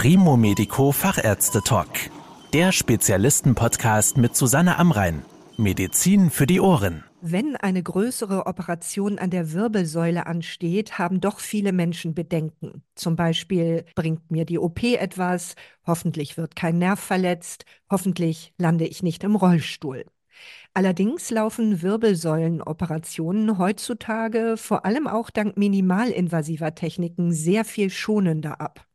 Primo Medico Fachärzte Talk. Der Spezialisten-Podcast mit Susanne Amrein. Medizin für die Ohren. Wenn eine größere Operation an der Wirbelsäule ansteht, haben doch viele Menschen Bedenken. Zum Beispiel bringt mir die OP etwas, hoffentlich wird kein Nerv verletzt, hoffentlich lande ich nicht im Rollstuhl. Allerdings laufen Wirbelsäulenoperationen heutzutage vor allem auch dank minimalinvasiver Techniken sehr viel schonender ab.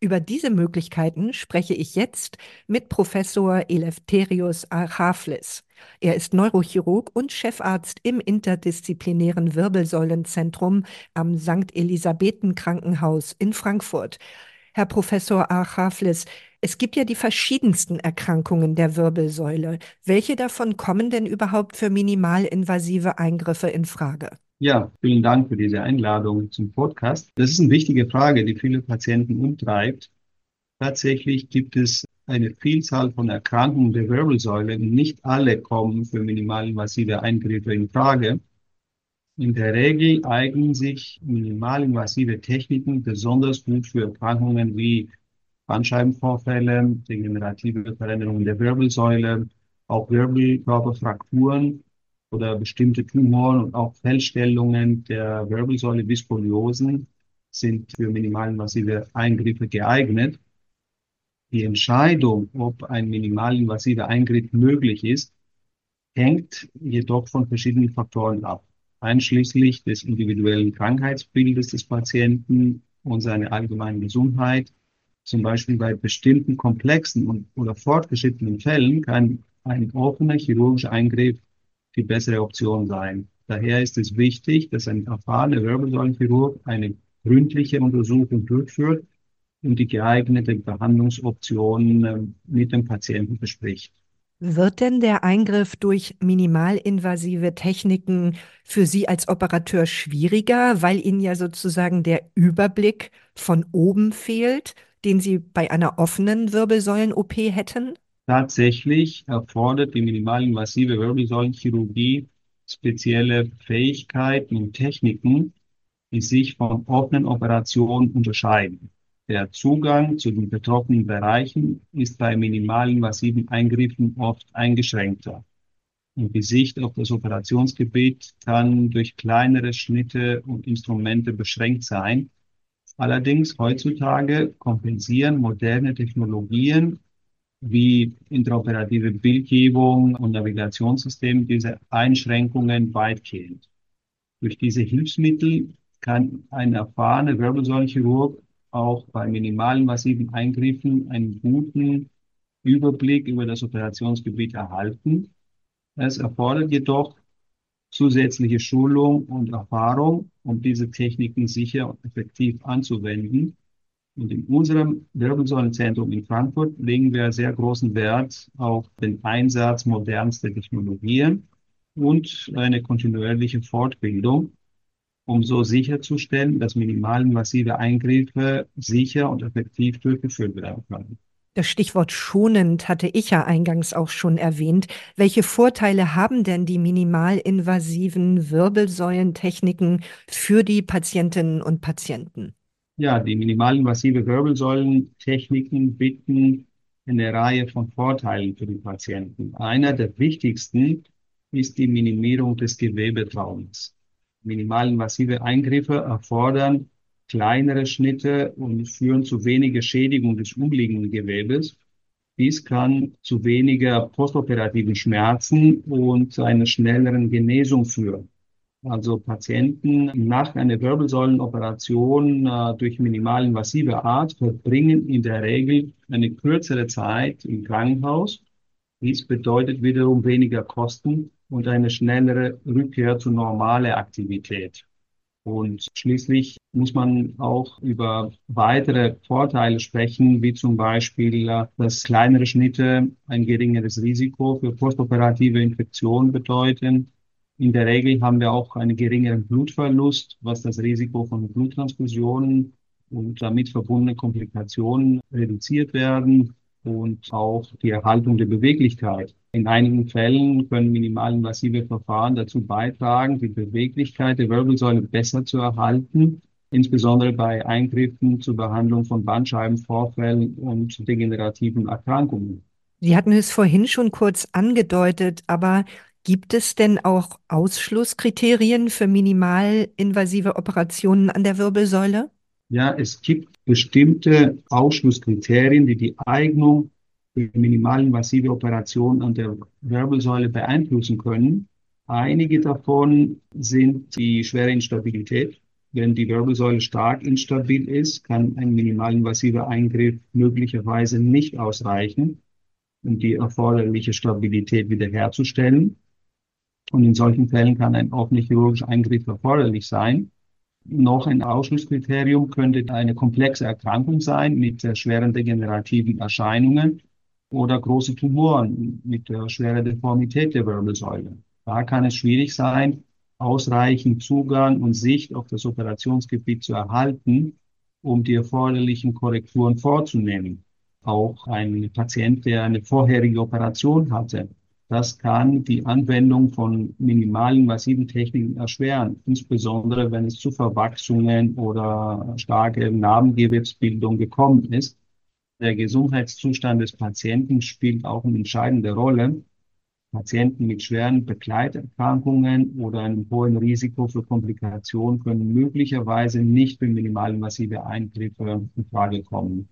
Über diese Möglichkeiten spreche ich jetzt mit Professor Eleftherius Archaflis. Er ist Neurochirurg und Chefarzt im interdisziplinären Wirbelsäulenzentrum am St. Elisabethen Krankenhaus in Frankfurt. Herr Professor Archaflis, es gibt ja die verschiedensten Erkrankungen der Wirbelsäule. Welche davon kommen denn überhaupt für minimalinvasive Eingriffe in Frage? Ja, vielen Dank für diese Einladung zum Podcast. Das ist eine wichtige Frage, die viele Patienten umtreibt. Tatsächlich gibt es eine Vielzahl von Erkrankungen der Wirbelsäule nicht alle kommen für minimalinvasive Eingriffe in Frage. In der Regel eignen sich minimalinvasive Techniken besonders gut für Erkrankungen wie Bandscheibenvorfälle, degenerative Veränderungen der Wirbelsäule, auch Wirbelkörperfrakturen oder bestimmte Tumoren und auch Fehlstellungen der Wirbelsäule wie Skoliosen sind für minimalinvasive Eingriffe geeignet. Die Entscheidung, ob ein minimalinvasiver Eingriff möglich ist, hängt jedoch von verschiedenen Faktoren ab, einschließlich des individuellen Krankheitsbildes des Patienten und seiner allgemeinen Gesundheit. Zum Beispiel bei bestimmten komplexen und, oder fortgeschrittenen Fällen kann ein offener chirurgischer Eingriff die bessere Option sein. Daher ist es wichtig, dass ein erfahrener Wirbelsäulenchirurg eine gründliche Untersuchung durchführt und die geeignete Behandlungsoptionen ähm, mit dem Patienten bespricht. Wird denn der Eingriff durch minimalinvasive Techniken für Sie als Operateur schwieriger, weil Ihnen ja sozusagen der Überblick von oben fehlt, den Sie bei einer offenen Wirbelsäulen-OP hätten? Tatsächlich erfordert die minimalinvasive Wirbelsäulenchirurgie spezielle Fähigkeiten und Techniken, die sich von offenen Operationen unterscheiden. Der Zugang zu den betroffenen Bereichen ist bei minimalinvasiven Eingriffen oft eingeschränkter. Und die Sicht auf das Operationsgebiet kann durch kleinere Schnitte und Instrumente beschränkt sein. Allerdings heutzutage kompensieren moderne Technologien wie interoperative Bildgebung und Navigationssystem diese Einschränkungen weitgehend. Durch diese Hilfsmittel kann ein erfahrener Wirbelsäulenchirurg auch bei minimalen massiven Eingriffen einen guten Überblick über das Operationsgebiet erhalten. Es erfordert jedoch zusätzliche Schulung und Erfahrung, um diese Techniken sicher und effektiv anzuwenden. Und in unserem Wirbelsäulenzentrum in Frankfurt legen wir sehr großen Wert auf den Einsatz modernster Technologien und eine kontinuierliche Fortbildung, um so sicherzustellen, dass minimalinvasive Eingriffe sicher und effektiv durchgeführt werden können. Das Stichwort schonend hatte ich ja eingangs auch schon erwähnt. Welche Vorteile haben denn die minimalinvasiven Wirbelsäulentechniken für die Patientinnen und Patienten? Ja, die minimalinvasive Wirbelsäulentechniken bieten eine Reihe von Vorteilen für die Patienten. Einer der wichtigsten ist die Minimierung des Gewebetraumas. Minimalinvasive Eingriffe erfordern kleinere Schnitte und führen zu weniger Schädigung des umliegenden Gewebes. Dies kann zu weniger postoperativen Schmerzen und zu einer schnelleren Genesung führen. Also Patienten nach einer Wirbelsäulenoperation äh, durch minimalinvasive Art verbringen in der Regel eine kürzere Zeit im Krankenhaus. Dies bedeutet wiederum weniger Kosten und eine schnellere Rückkehr zu normaler Aktivität. Und schließlich muss man auch über weitere Vorteile sprechen, wie zum Beispiel, äh, dass kleinere Schnitte ein geringeres Risiko für postoperative Infektionen bedeuten in der Regel haben wir auch einen geringeren Blutverlust, was das Risiko von Bluttransfusionen und damit verbundene Komplikationen reduziert werden und auch die Erhaltung der Beweglichkeit. In einigen Fällen können minimalinvasive Verfahren dazu beitragen, die Beweglichkeit der Wirbelsäule besser zu erhalten insbesondere bei Eingriffen zur Behandlung von Bandscheibenvorfällen und degenerativen Erkrankungen. Sie hatten es vorhin schon kurz angedeutet, aber gibt es denn auch Ausschlusskriterien für minimalinvasive Operationen an der Wirbelsäule? Ja, es gibt bestimmte Ausschlusskriterien, die die Eignung für minimalinvasive Operationen an der Wirbelsäule beeinflussen können. Einige davon sind die schwere Instabilität. Wenn die Wirbelsäule stark instabil ist, kann ein minimalinvasiver Eingriff möglicherweise nicht ausreichen, um die erforderliche Stabilität wiederherzustellen. Und in solchen Fällen kann ein offener chirurgischer Eingriff erforderlich sein. Noch ein Ausschlusskriterium könnte eine komplexe Erkrankung sein mit schweren degenerativen Erscheinungen oder große Tumoren mit der schweren Deformität der Wirbelsäule. Da kann es schwierig sein, ausreichend Zugang und Sicht auf das Operationsgebiet zu erhalten, um die erforderlichen Korrekturen vorzunehmen. Auch ein Patient, der eine vorherige Operation hatte, das kann die Anwendung von minimalinvasiven Techniken erschweren, insbesondere wenn es zu Verwachsungen oder starke Narbengewebsbildung gekommen ist. Der Gesundheitszustand des Patienten spielt auch eine entscheidende Rolle. Patienten mit schweren Begleiterkrankungen oder einem hohen Risiko für Komplikationen können möglicherweise nicht für minimalinvasive Eingriffe in Frage kommen.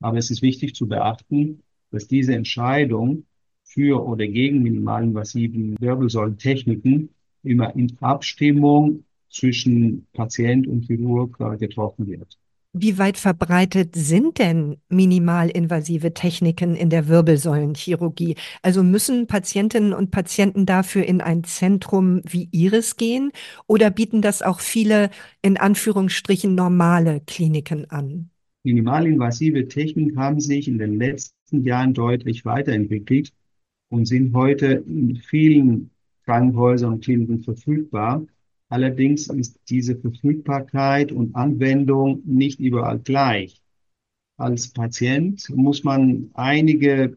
Aber es ist wichtig zu beachten, dass diese Entscheidung für oder gegen minimalinvasiven Wirbelsäulentechniken immer in Abstimmung zwischen Patient und Chirurg getroffen wird. Wie weit verbreitet sind denn minimalinvasive Techniken in der Wirbelsäulenchirurgie? Also müssen Patientinnen und Patienten dafür in ein Zentrum wie Ihres gehen oder bieten das auch viele in Anführungsstrichen normale Kliniken an? Minimalinvasive Techniken haben sich in den letzten Jahren deutlich weiterentwickelt und sind heute in vielen Krankenhäusern und Kliniken verfügbar. Allerdings ist diese Verfügbarkeit und Anwendung nicht überall gleich. Als Patient muss man einige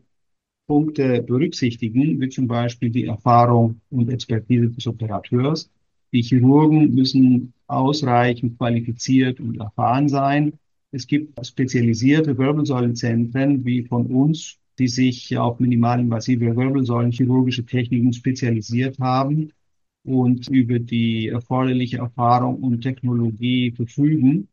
Punkte berücksichtigen, wie zum Beispiel die Erfahrung und Expertise des Operateurs. Die Chirurgen müssen ausreichend qualifiziert und erfahren sein. Es gibt spezialisierte Wirbelsäulenzentren wie von uns, die sich auf minimalinvasive Wirbelsäulenchirurgische Techniken spezialisiert haben und über die erforderliche Erfahrung und Technologie verfügen.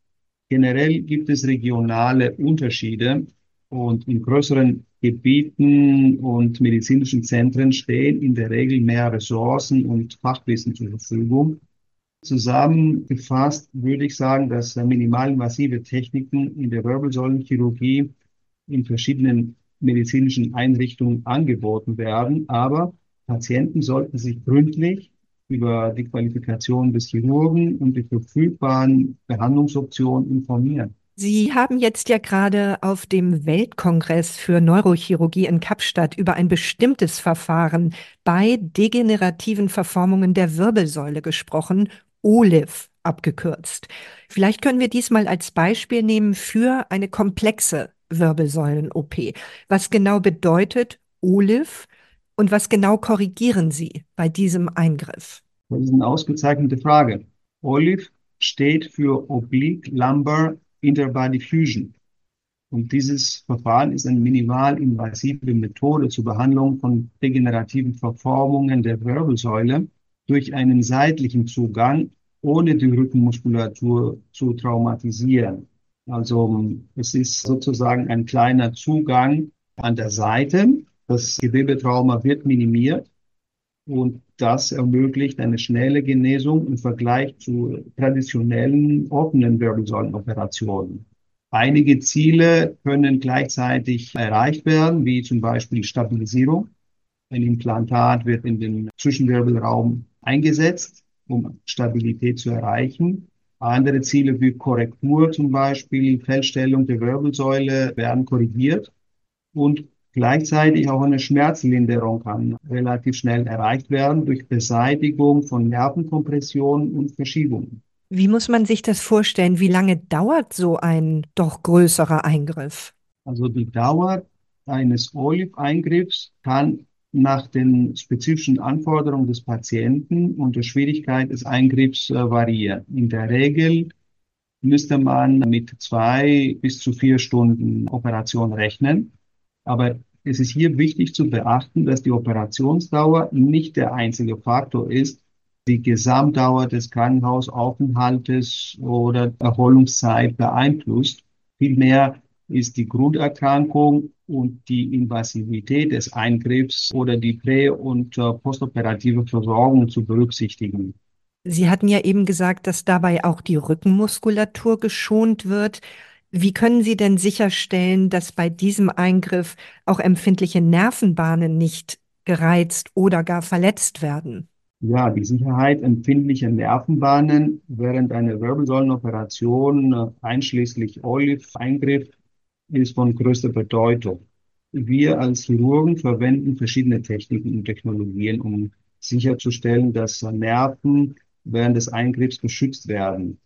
Generell gibt es regionale Unterschiede und in größeren Gebieten und medizinischen Zentren stehen in der Regel mehr Ressourcen und Fachwissen zur Verfügung. Zusammengefasst würde ich sagen, dass minimalinvasive Techniken in der Wirbelsäulenchirurgie in verschiedenen medizinischen Einrichtungen angeboten werden, aber Patienten sollten sich gründlich über die Qualifikation des Chirurgen und die verfügbaren Behandlungsoptionen informieren. Sie haben jetzt ja gerade auf dem Weltkongress für Neurochirurgie in Kapstadt über ein bestimmtes Verfahren bei degenerativen Verformungen der Wirbelsäule gesprochen, OLIV abgekürzt. Vielleicht können wir diesmal als Beispiel nehmen für eine komplexe Wirbelsäulen-OP. Was genau bedeutet OLIV und was genau korrigieren Sie bei diesem Eingriff? Das ist eine ausgezeichnete Frage. OLIV steht für Oblique Lumbar Interbody Fusion. Und dieses Verfahren ist eine minimalinvasive Methode zur Behandlung von degenerativen Verformungen der Wirbelsäule durch einen seitlichen Zugang, ohne die Rückenmuskulatur zu traumatisieren. Also es ist sozusagen ein kleiner Zugang an der Seite. Das Gewebetrauma wird minimiert und das ermöglicht eine schnelle Genesung im Vergleich zu traditionellen offenen Wirbelsäulenoperationen. Einige Ziele können gleichzeitig erreicht werden, wie zum Beispiel Stabilisierung. Ein Implantat wird in den Zwischenwirbelraum eingesetzt, um Stabilität zu erreichen. Andere Ziele wie Korrektur zum Beispiel, Feldstellung der Wirbelsäule werden korrigiert und gleichzeitig auch eine Schmerzlinderung kann relativ schnell erreicht werden durch Beseitigung von Nervenkompressionen und Verschiebungen. Wie muss man sich das vorstellen? Wie lange dauert so ein doch größerer Eingriff? Also die Dauer eines Olive-Eingriffs kann nach den spezifischen Anforderungen des Patienten und der Schwierigkeit des Eingriffs variieren. In der Regel müsste man mit zwei bis zu vier Stunden Operation rechnen. Aber es ist hier wichtig zu beachten, dass die Operationsdauer nicht der einzige Faktor ist, die Gesamtdauer des Krankenhausaufenthaltes oder Erholungszeit beeinflusst. Vielmehr ist die Grunderkrankung und die Invasivität des Eingriffs oder die prä- und äh, postoperative Versorgung zu berücksichtigen. Sie hatten ja eben gesagt, dass dabei auch die Rückenmuskulatur geschont wird. Wie können Sie denn sicherstellen, dass bei diesem Eingriff auch empfindliche Nervenbahnen nicht gereizt oder gar verletzt werden? Ja, die Sicherheit empfindlicher Nervenbahnen während einer Wirbelsäulenoperation, äh, einschließlich Olive-Eingriff, ist von größter Bedeutung. Wir als Chirurgen verwenden verschiedene Techniken und Technologien, um sicherzustellen, dass Nerven während des Eingriffs geschützt werden.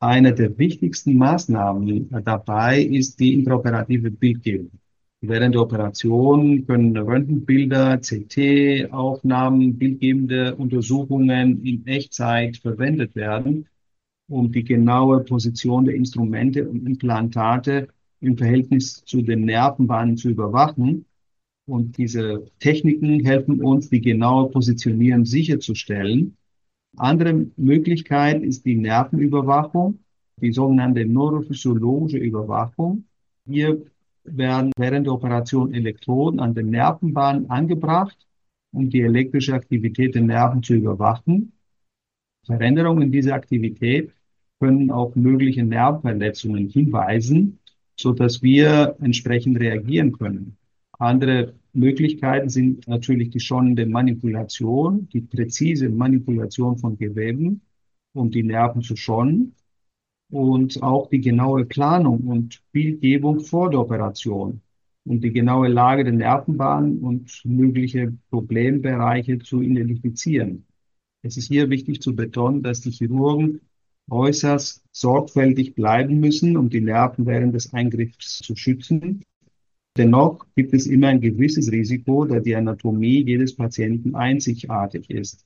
Eine der wichtigsten Maßnahmen dabei ist die intraoperative Bildgebung. Während der Operation können Röntgenbilder, CT-Aufnahmen, bildgebende Untersuchungen in Echtzeit verwendet werden, um die genaue Position der Instrumente und Implantate im Verhältnis zu den Nervenbahnen zu überwachen. Und diese Techniken helfen uns, die genaue Positionierung sicherzustellen. Andere Möglichkeit ist die Nervenüberwachung, die sogenannte neurophysiologische Überwachung. Hier werden während der Operation Elektroden an den Nervenbahnen angebracht, um die elektrische Aktivität der Nerven zu überwachen. Veränderungen in dieser Aktivität können auf mögliche Nervenverletzungen hinweisen so dass wir entsprechend reagieren können. Andere Möglichkeiten sind natürlich die schonende Manipulation, die präzise Manipulation von Geweben, um die Nerven zu schonen und auch die genaue Planung und Bildgebung vor der Operation und die genaue Lage der Nervenbahnen und mögliche Problembereiche zu identifizieren. Es ist hier wichtig zu betonen, dass die Chirurgen äußerst sorgfältig bleiben müssen, um die Nerven während des Eingriffs zu schützen. Dennoch gibt es immer ein gewisses Risiko, da die Anatomie jedes Patienten einzigartig ist.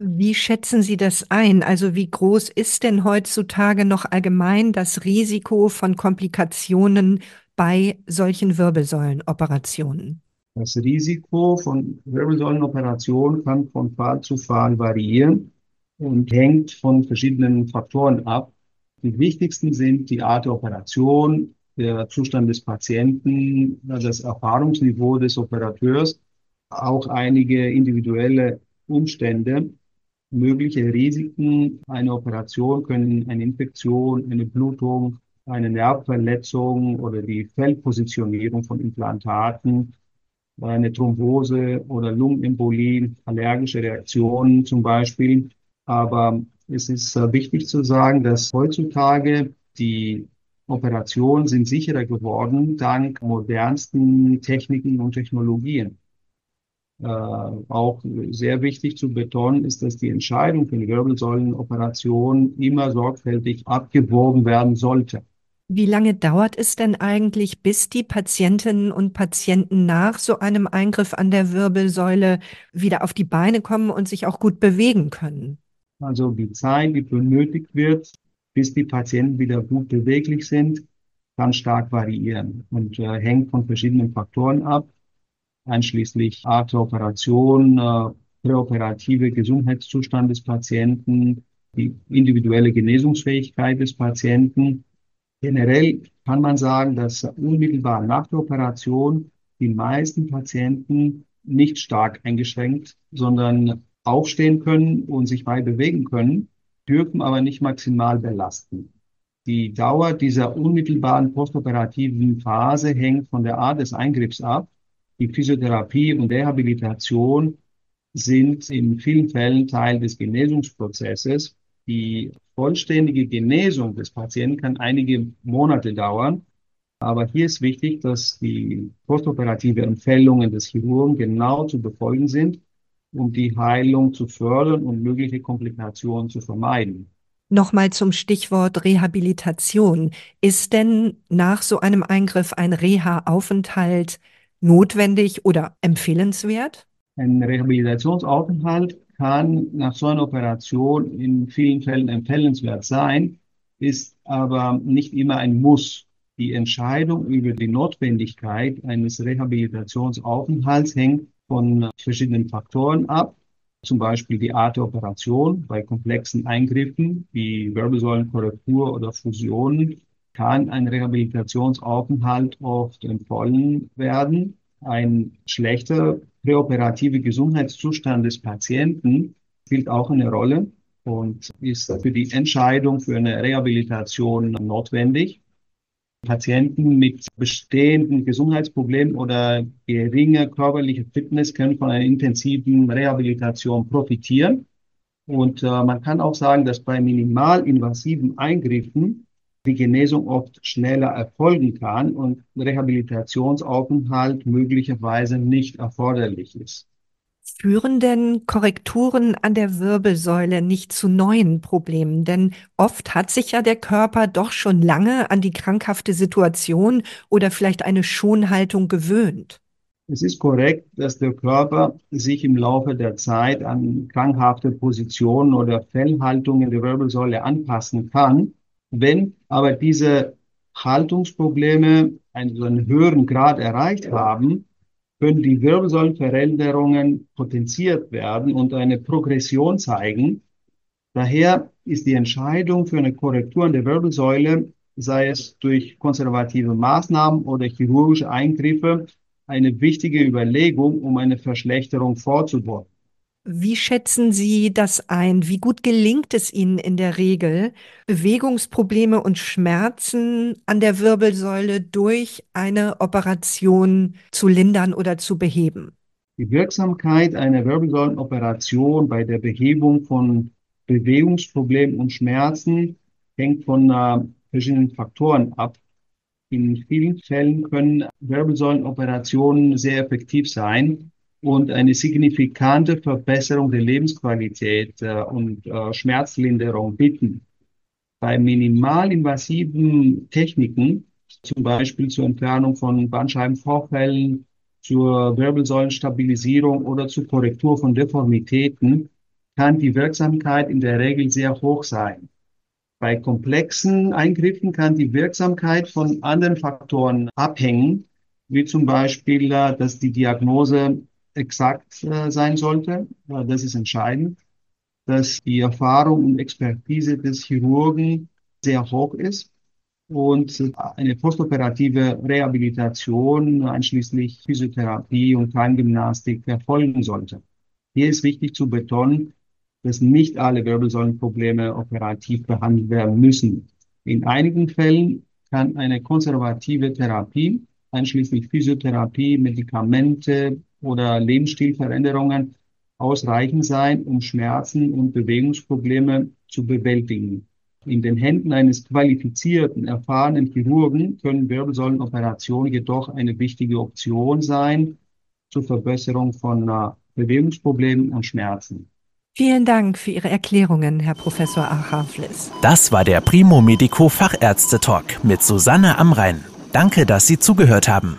Wie schätzen Sie das ein? Also wie groß ist denn heutzutage noch allgemein das Risiko von Komplikationen bei solchen Wirbelsäulenoperationen? Das Risiko von Wirbelsäulenoperationen kann von Fall zu Fall variieren und hängt von verschiedenen Faktoren ab. Die wichtigsten sind die Art der Operation, der Zustand des Patienten, das Erfahrungsniveau des Operateurs, auch einige individuelle Umstände. Mögliche Risiken einer Operation können eine Infektion, eine Blutung, eine Nervverletzung oder die Feldpositionierung von Implantaten, eine Thrombose oder Lungenembolie, allergische Reaktionen zum Beispiel aber es ist äh, wichtig zu sagen, dass heutzutage die Operationen sind sicherer geworden dank modernsten Techniken und Technologien. Äh, auch sehr wichtig zu betonen ist, dass die Entscheidung für eine Wirbelsäulenoperation immer sorgfältig abgewogen werden sollte. Wie lange dauert es denn eigentlich, bis die Patientinnen und Patienten nach so einem Eingriff an der Wirbelsäule wieder auf die Beine kommen und sich auch gut bewegen können? Also die Zeit, die benötigt wird, bis die Patienten wieder gut beweglich sind, kann stark variieren und äh, hängt von verschiedenen Faktoren ab, einschließlich Art der Operation, äh, präoperative Gesundheitszustand des Patienten, die individuelle Genesungsfähigkeit des Patienten. Generell kann man sagen, dass unmittelbar nach der Operation die meisten Patienten nicht stark eingeschränkt, sondern aufstehen können und sich frei bewegen können, dürfen aber nicht maximal belasten. Die Dauer dieser unmittelbaren postoperativen Phase hängt von der Art des Eingriffs ab. Die Physiotherapie und Rehabilitation sind in vielen Fällen Teil des Genesungsprozesses. Die vollständige Genesung des Patienten kann einige Monate dauern. Aber hier ist wichtig, dass die postoperative Empfehlungen des Chirurgen genau zu befolgen sind um die Heilung zu fördern und mögliche Komplikationen zu vermeiden. Nochmal zum Stichwort Rehabilitation. Ist denn nach so einem Eingriff ein Reha-Aufenthalt notwendig oder empfehlenswert? Ein Rehabilitationsaufenthalt kann nach so einer Operation in vielen Fällen empfehlenswert sein, ist aber nicht immer ein Muss. Die Entscheidung über die Notwendigkeit eines Rehabilitationsaufenthalts hängt von verschiedenen Faktoren ab. Zum Beispiel die Art der Operation bei komplexen Eingriffen wie Wirbelsäulenkorrektur oder Fusionen kann ein Rehabilitationsaufenthalt oft empfohlen werden. Ein schlechter präoperativer Gesundheitszustand des Patienten spielt auch eine Rolle und ist für die Entscheidung für eine Rehabilitation notwendig. Patienten mit bestehenden Gesundheitsproblemen oder geringer körperlicher Fitness können von einer intensiven Rehabilitation profitieren. Und äh, man kann auch sagen, dass bei minimalinvasiven Eingriffen die Genesung oft schneller erfolgen kann und Rehabilitationsaufenthalt möglicherweise nicht erforderlich ist. Führen denn Korrekturen an der Wirbelsäule nicht zu neuen Problemen? Denn oft hat sich ja der Körper doch schon lange an die krankhafte Situation oder vielleicht eine Schonhaltung gewöhnt. Es ist korrekt, dass der Körper sich im Laufe der Zeit an krankhafte Positionen oder Fellhaltungen der Wirbelsäule anpassen kann. Wenn aber diese Haltungsprobleme einen, einen höheren Grad erreicht haben, können die Wirbelsäulenveränderungen potenziert werden und eine Progression zeigen. Daher ist die Entscheidung für eine Korrektur an der Wirbelsäule, sei es durch konservative Maßnahmen oder chirurgische Eingriffe, eine wichtige Überlegung, um eine Verschlechterung vorzubeugen. Wie schätzen Sie das ein? Wie gut gelingt es Ihnen in der Regel, Bewegungsprobleme und Schmerzen an der Wirbelsäule durch eine Operation zu lindern oder zu beheben? Die Wirksamkeit einer Wirbelsäulenoperation bei der Behebung von Bewegungsproblemen und Schmerzen hängt von äh, verschiedenen Faktoren ab. In vielen Fällen können Wirbelsäulenoperationen sehr effektiv sein und eine signifikante Verbesserung der Lebensqualität äh, und äh, Schmerzlinderung bieten. Bei minimalinvasiven Techniken, zum Beispiel zur Entfernung von Bandscheibenvorfällen, zur Wirbelsäulenstabilisierung oder zur Korrektur von Deformitäten, kann die Wirksamkeit in der Regel sehr hoch sein. Bei komplexen Eingriffen kann die Wirksamkeit von anderen Faktoren abhängen, wie zum Beispiel, äh, dass die Diagnose exakt äh, sein sollte. Äh, das ist entscheidend, dass die Erfahrung und Expertise des Chirurgen sehr hoch ist und eine postoperative Rehabilitation, einschließlich Physiotherapie und Kleingymnastik, erfolgen sollte. Hier ist wichtig zu betonen, dass nicht alle Wirbelsäulenprobleme operativ behandelt werden müssen. In einigen Fällen kann eine konservative Therapie, einschließlich Physiotherapie, Medikamente, oder Lebensstilveränderungen ausreichend sein, um Schmerzen und Bewegungsprobleme zu bewältigen. In den Händen eines qualifizierten, erfahrenen Chirurgen können Wirbelsäulenoperationen jedoch eine wichtige Option sein zur Verbesserung von uh, Bewegungsproblemen und Schmerzen. Vielen Dank für Ihre Erklärungen, Herr Professor Achavlis. Das war der Primo Medico Fachärzte Talk mit Susanne Amrein. Danke, dass Sie zugehört haben.